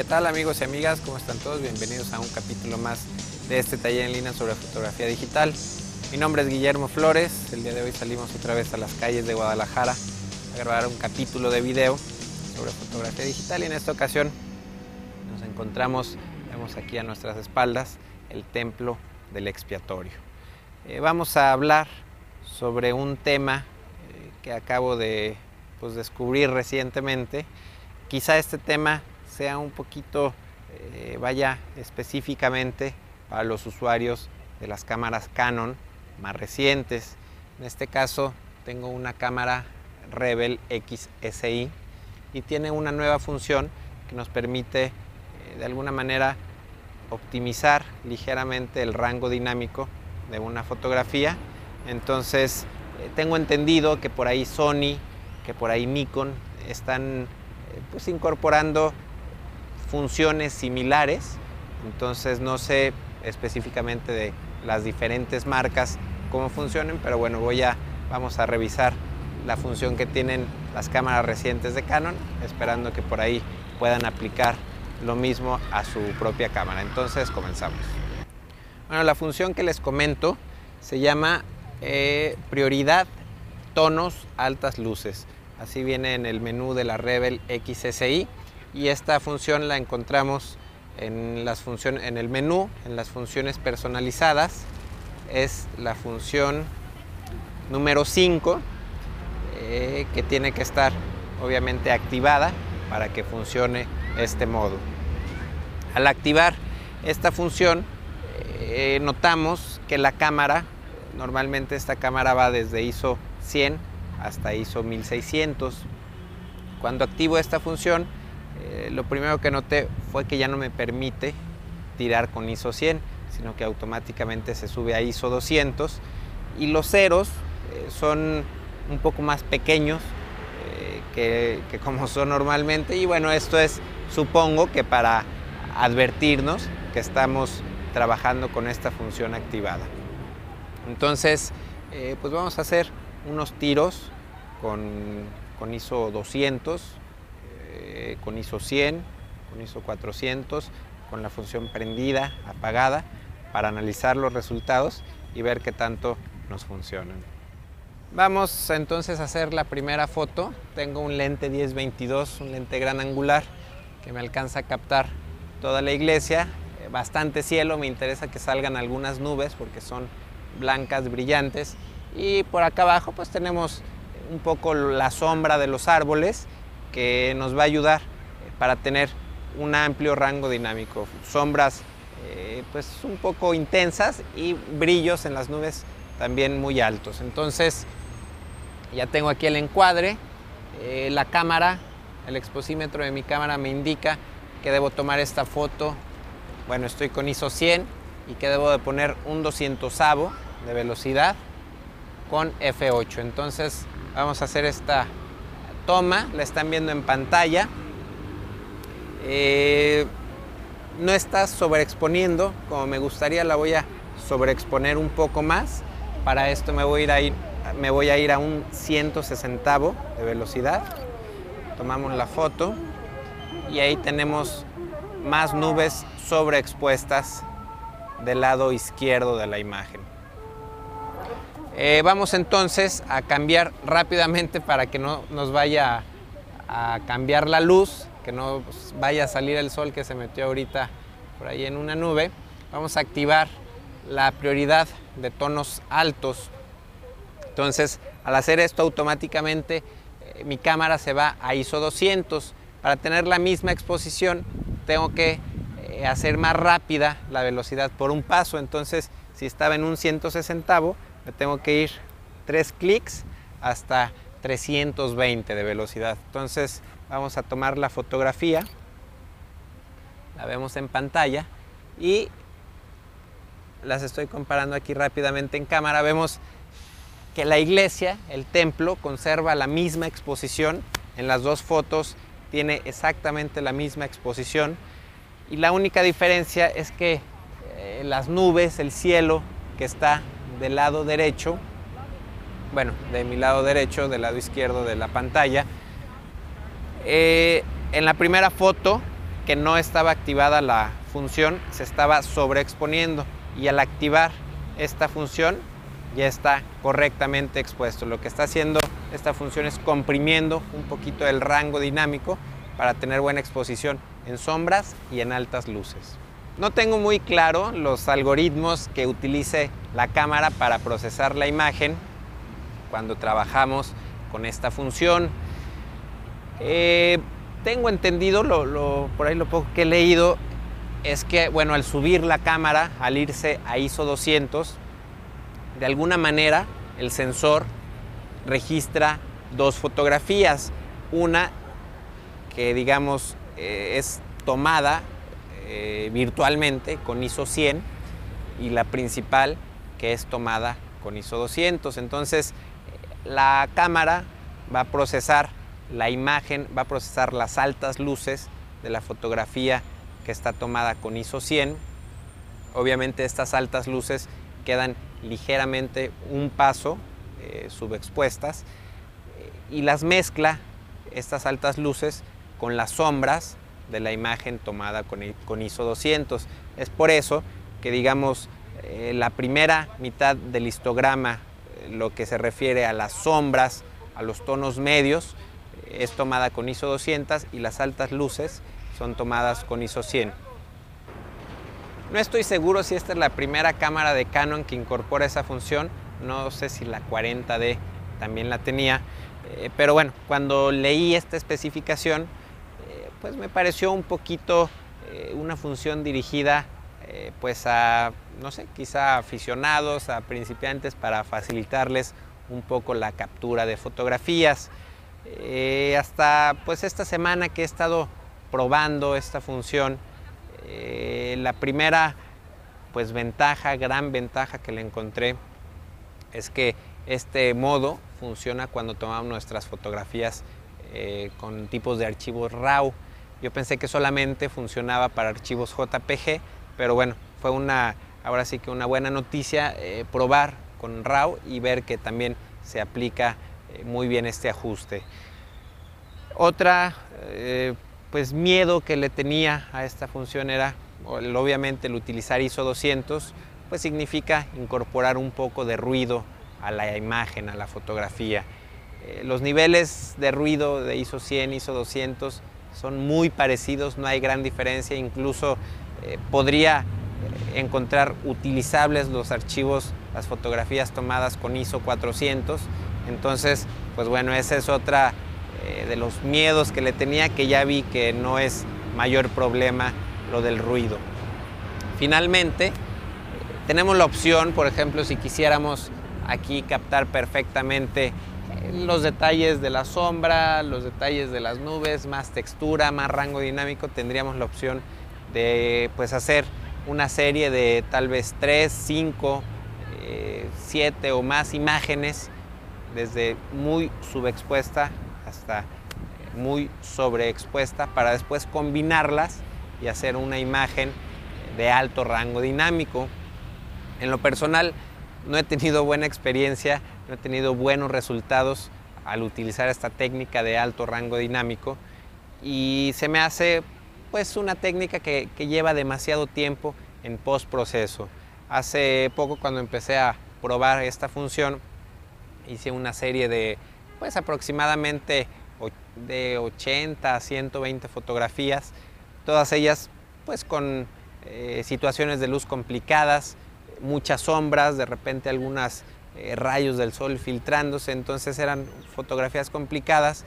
¿Qué tal amigos y amigas? ¿Cómo están todos? Bienvenidos a un capítulo más de este taller en línea sobre fotografía digital. Mi nombre es Guillermo Flores. El día de hoy salimos otra vez a las calles de Guadalajara a grabar un capítulo de video sobre fotografía digital y en esta ocasión nos encontramos, vemos aquí a nuestras espaldas, el templo del expiatorio. Eh, vamos a hablar sobre un tema eh, que acabo de pues, descubrir recientemente. Quizá este tema sea un poquito, eh, vaya específicamente para los usuarios de las cámaras Canon más recientes. En este caso tengo una cámara Rebel XSI y tiene una nueva función que nos permite eh, de alguna manera optimizar ligeramente el rango dinámico de una fotografía. Entonces eh, tengo entendido que por ahí Sony, que por ahí Nikon están pues incorporando funciones similares, entonces no sé específicamente de las diferentes marcas cómo funcionan, pero bueno, voy a, vamos a revisar la función que tienen las cámaras recientes de Canon, esperando que por ahí puedan aplicar lo mismo a su propia cámara. Entonces comenzamos. Bueno, la función que les comento se llama eh, prioridad tonos altas luces. Así viene en el menú de la Rebel XSI y esta función la encontramos en, las funciones, en el menú, en las funciones personalizadas. Es la función número 5 eh, que tiene que estar obviamente activada para que funcione este modo. Al activar esta función eh, notamos que la cámara, normalmente esta cámara va desde ISO 100 hasta ISO 1600. Cuando activo esta función eh, lo primero que noté fue que ya no me permite tirar con ISO 100, sino que automáticamente se sube a ISO 200 y los ceros eh, son un poco más pequeños eh, que, que, como son normalmente. Y bueno, esto es supongo que para advertirnos que estamos trabajando con esta función activada. Entonces, pues vamos a hacer unos tiros con, con ISO 200 eh, con ISO 100, con ISO 400, con la función prendida, apagada, para analizar los resultados y ver qué tanto nos funcionan. Vamos entonces a hacer la primera foto. Tengo un lente 1022, un lente gran angular que me alcanza a captar toda la iglesia. Eh, bastante cielo, me interesa que salgan algunas nubes porque son blancas, brillantes. Y por acá abajo pues tenemos un poco la sombra de los árboles que nos va a ayudar eh, para tener un amplio rango dinámico. Sombras eh, pues un poco intensas y brillos en las nubes también muy altos. Entonces ya tengo aquí el encuadre, eh, la cámara, el exposímetro de mi cámara me indica que debo tomar esta foto. Bueno, estoy con ISO 100 y que debo de poner un 200 de velocidad con F8. Entonces vamos a hacer esta toma, la están viendo en pantalla. Eh, no está sobreexponiendo, como me gustaría la voy a sobreexponer un poco más. Para esto me voy a ir a, ir, me voy a, ir a un 160 de velocidad. Tomamos la foto y ahí tenemos más nubes sobreexpuestas del lado izquierdo de la imagen. Eh, vamos entonces a cambiar rápidamente para que no nos vaya a cambiar la luz, que no vaya a salir el sol que se metió ahorita por ahí en una nube. Vamos a activar la prioridad de tonos altos. Entonces, al hacer esto automáticamente eh, mi cámara se va a ISO 200. Para tener la misma exposición tengo que eh, hacer más rápida la velocidad por un paso. Entonces, si estaba en un 160 tengo que ir tres clics hasta 320 de velocidad. Entonces vamos a tomar la fotografía, la vemos en pantalla y las estoy comparando aquí rápidamente en cámara. Vemos que la iglesia, el templo, conserva la misma exposición. En las dos fotos tiene exactamente la misma exposición. Y la única diferencia es que eh, las nubes, el cielo que está del lado derecho, bueno, de mi lado derecho, del lado izquierdo de la pantalla. Eh, en la primera foto que no estaba activada la función, se estaba sobreexponiendo y al activar esta función ya está correctamente expuesto. Lo que está haciendo esta función es comprimiendo un poquito el rango dinámico para tener buena exposición en sombras y en altas luces. No tengo muy claro los algoritmos que utilice la cámara para procesar la imagen cuando trabajamos con esta función. Eh, tengo entendido, por ahí lo poco que he leído, es que, bueno, al subir la cámara, al irse a ISO 200, de alguna manera el sensor registra dos fotografías. Una que, digamos, eh, es tomada eh, virtualmente con ISO 100 y la principal que es tomada con ISO 200. Entonces, la cámara va a procesar la imagen, va a procesar las altas luces de la fotografía que está tomada con ISO 100. Obviamente estas altas luces quedan ligeramente un paso eh, subexpuestas eh, y las mezcla estas altas luces con las sombras de la imagen tomada con, ISO 200. Es por eso que digamos eh, la primera mitad del histograma, lo que se refiere a las sombras, a los tonos medios, es tomada con ISO 200 y las altas luces son tomadas con ISO 100. No estoy seguro si esta es la primera cámara de Canon que incorpora esa función, no sé si la 40D también la tenía, eh, pero bueno, cuando leí esta especificación, eh, pues me pareció un poquito eh, una función dirigida pues a, no sé, quizá aficionados, a principiantes para facilitarles un poco la captura de fotografías. hasta pues esta semana que he estado probando esta función. Eh, la primera pues ventaja, gran ventaja que le encontré es que este modo funciona cuando tomamos nuestras fotografías eh, con tipos de archivos RAW. Yo pensé que solamente funcionaba para archivos JPG, pero bueno, fue una, ahora sí que una buena noticia eh, probar con RAW y ver que también se aplica muy bien este ajuste. Otra pues miedo que le tenía a esta función era, obviamente el utilizar ISO 200, pues significa incorporar un poco de ruido a la imagen, a la fotografía. Eh, los niveles de ruido de ISO 100, ISO 200 son muy parecidos, no hay gran diferencia, incluso eh, podría eh, encontrar utilizables los archivos, las fotografías tomadas con ISO 400. Entonces, pues bueno, esa es otra eh, de los miedos que le tenía, que ya vi que no es mayor problema lo del ruido. Finalmente, tenemos la opción, por ejemplo, si quisiéramos aquí captar perfectamente los detalles de la sombra, los detalles de las nubes, más textura, más rango dinámico, tendríamos la opción de pues hacer una serie de tal vez 3, 5, 7 o más imágenes desde muy subexpuesta hasta muy sobreexpuesta para después combinarlas y hacer una imagen de alto rango dinámico. En lo personal no he tenido buena experiencia, he tenido buenos resultados al utilizar esta técnica de alto rango dinámico y se me hace pues una técnica que, que lleva demasiado tiempo en postproceso. Hace poco cuando empecé a probar esta función hice una serie de pues aproximadamente de 80 a 120 fotografías, todas ellas pues con eh, situaciones de luz complicadas, muchas sombras, de repente algunos eh, rayos del sol filtrándose, entonces eran fotografías complicadas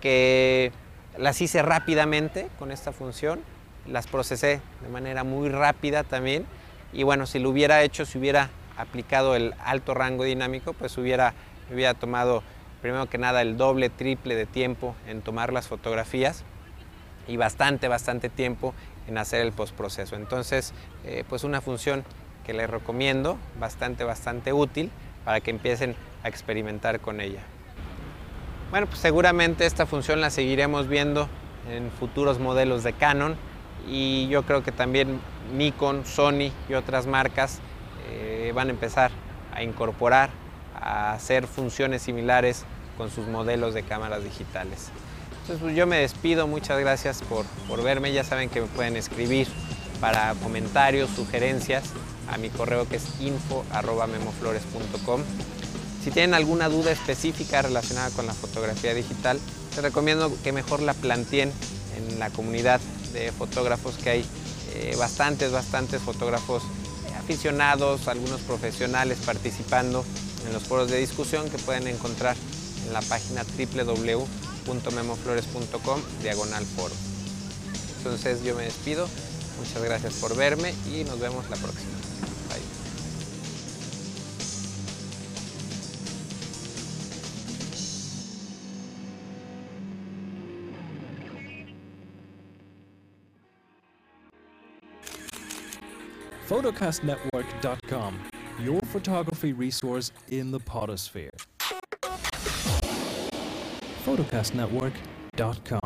que las hice rápidamente con esta función, las procesé de manera muy rápida también. Y bueno, si lo hubiera hecho, si hubiera aplicado el alto rango dinámico, pues hubiera, hubiera tomado primero que nada el doble, triple de tiempo en tomar las fotografías y bastante, bastante tiempo en hacer el postproceso. Entonces, eh, pues una función que les recomiendo, bastante, bastante útil para que empiecen a experimentar con ella. Bueno, pues seguramente esta función la seguiremos viendo en futuros modelos de Canon y yo creo que también Nikon, Sony y otras marcas eh, van a empezar a incorporar a hacer funciones similares con sus modelos de cámaras digitales. Entonces pues, yo me despido, muchas gracias por, por verme, ya saben que me pueden escribir para comentarios, sugerencias a mi correo que es info.memoflores.com. Si tienen alguna duda específica relacionada con la fotografía digital, les recomiendo que mejor la planteen en la comunidad de fotógrafos que hay eh, bastantes, bastantes fotógrafos aficionados, algunos profesionales participando en los foros de discusión que pueden encontrar en la página www.memoflores.com diagonal foro. Entonces yo me despido, muchas gracias por verme y nos vemos la próxima. Photocastnetwork.com, your photography resource in the potosphere. photocastnetwork.com